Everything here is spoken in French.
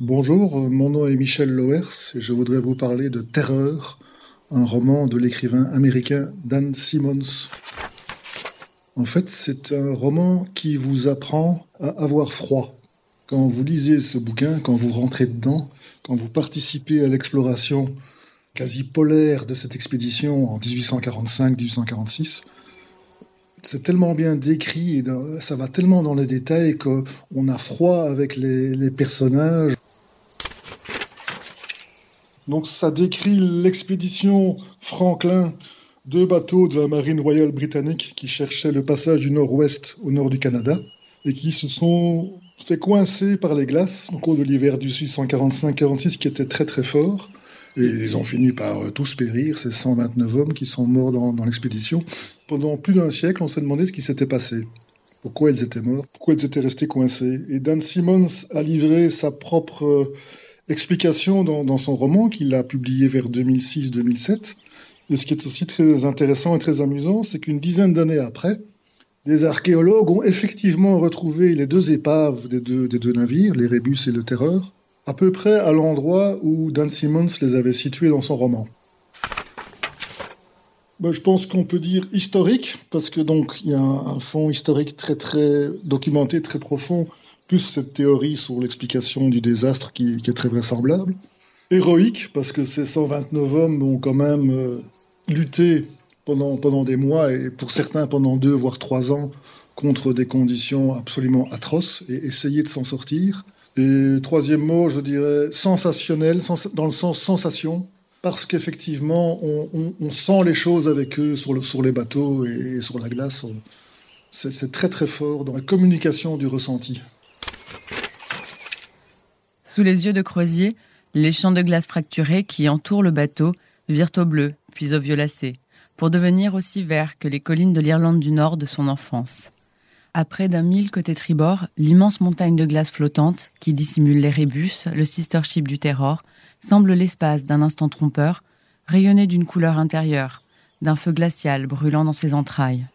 Bonjour, mon nom est Michel Loers et je voudrais vous parler de Terreur, un roman de l'écrivain américain Dan Simmons. En fait, c'est un roman qui vous apprend à avoir froid. Quand vous lisez ce bouquin, quand vous rentrez dedans, quand vous participez à l'exploration quasi polaire de cette expédition en 1845-1846, c'est tellement bien décrit ça va tellement dans les détails qu'on a froid avec les personnages. Donc ça décrit l'expédition Franklin, deux bateaux de la marine royale britannique qui cherchaient le passage du nord-ouest au nord du Canada et qui se sont fait coincer par les glaces au cours de l'hiver du 1845-46 qui était très très fort. Et ils ont fini par euh, tous périr, ces 129 hommes qui sont morts dans, dans l'expédition. Pendant plus d'un siècle, on s'est demandé ce qui s'était passé. Pourquoi ils étaient morts Pourquoi ils étaient restés coincés Et Dan Simmons a livré sa propre euh, explication dans, son roman qu'il a publié vers 2006-2007. Et ce qui est aussi très intéressant et très amusant, c'est qu'une dizaine d'années après, des archéologues ont effectivement retrouvé les deux épaves des deux, navires, les Rébus et le Terreur, à peu près à l'endroit où Dan Simmons les avait situés dans son roman. Je pense qu'on peut dire historique, parce que donc il y a un fond historique très très documenté, très profond, plus cette théorie sur l'explication du désastre qui, est très vraisemblable. Héroïque, parce que ces 129 hommes ont quand même euh, lutté pendant, pendant des mois, et pour certains pendant deux voire trois ans, contre des conditions absolument atroces, et essayer de s'en sortir. Et troisième mot, je dirais sensationnel, sens dans le sens sensation, parce qu'effectivement, on, sent les choses avec eux sur les bateaux et, sur la glace. C'est très très fort dans la communication du ressenti. Sous les yeux de Crozier, les champs de glace fracturés qui entourent le bateau virent au bleu, puis au violacé, pour devenir aussi verts que les collines de l'Irlande du Nord de son enfance. À près d'un mille côté tribord, l'immense montagne de glace flottante, qui dissimule les rébus, le sister ship du Terror, semble l'espace d'un instant trompeur, rayonner d'une couleur intérieure, d'un feu glacial brûlant dans ses entrailles.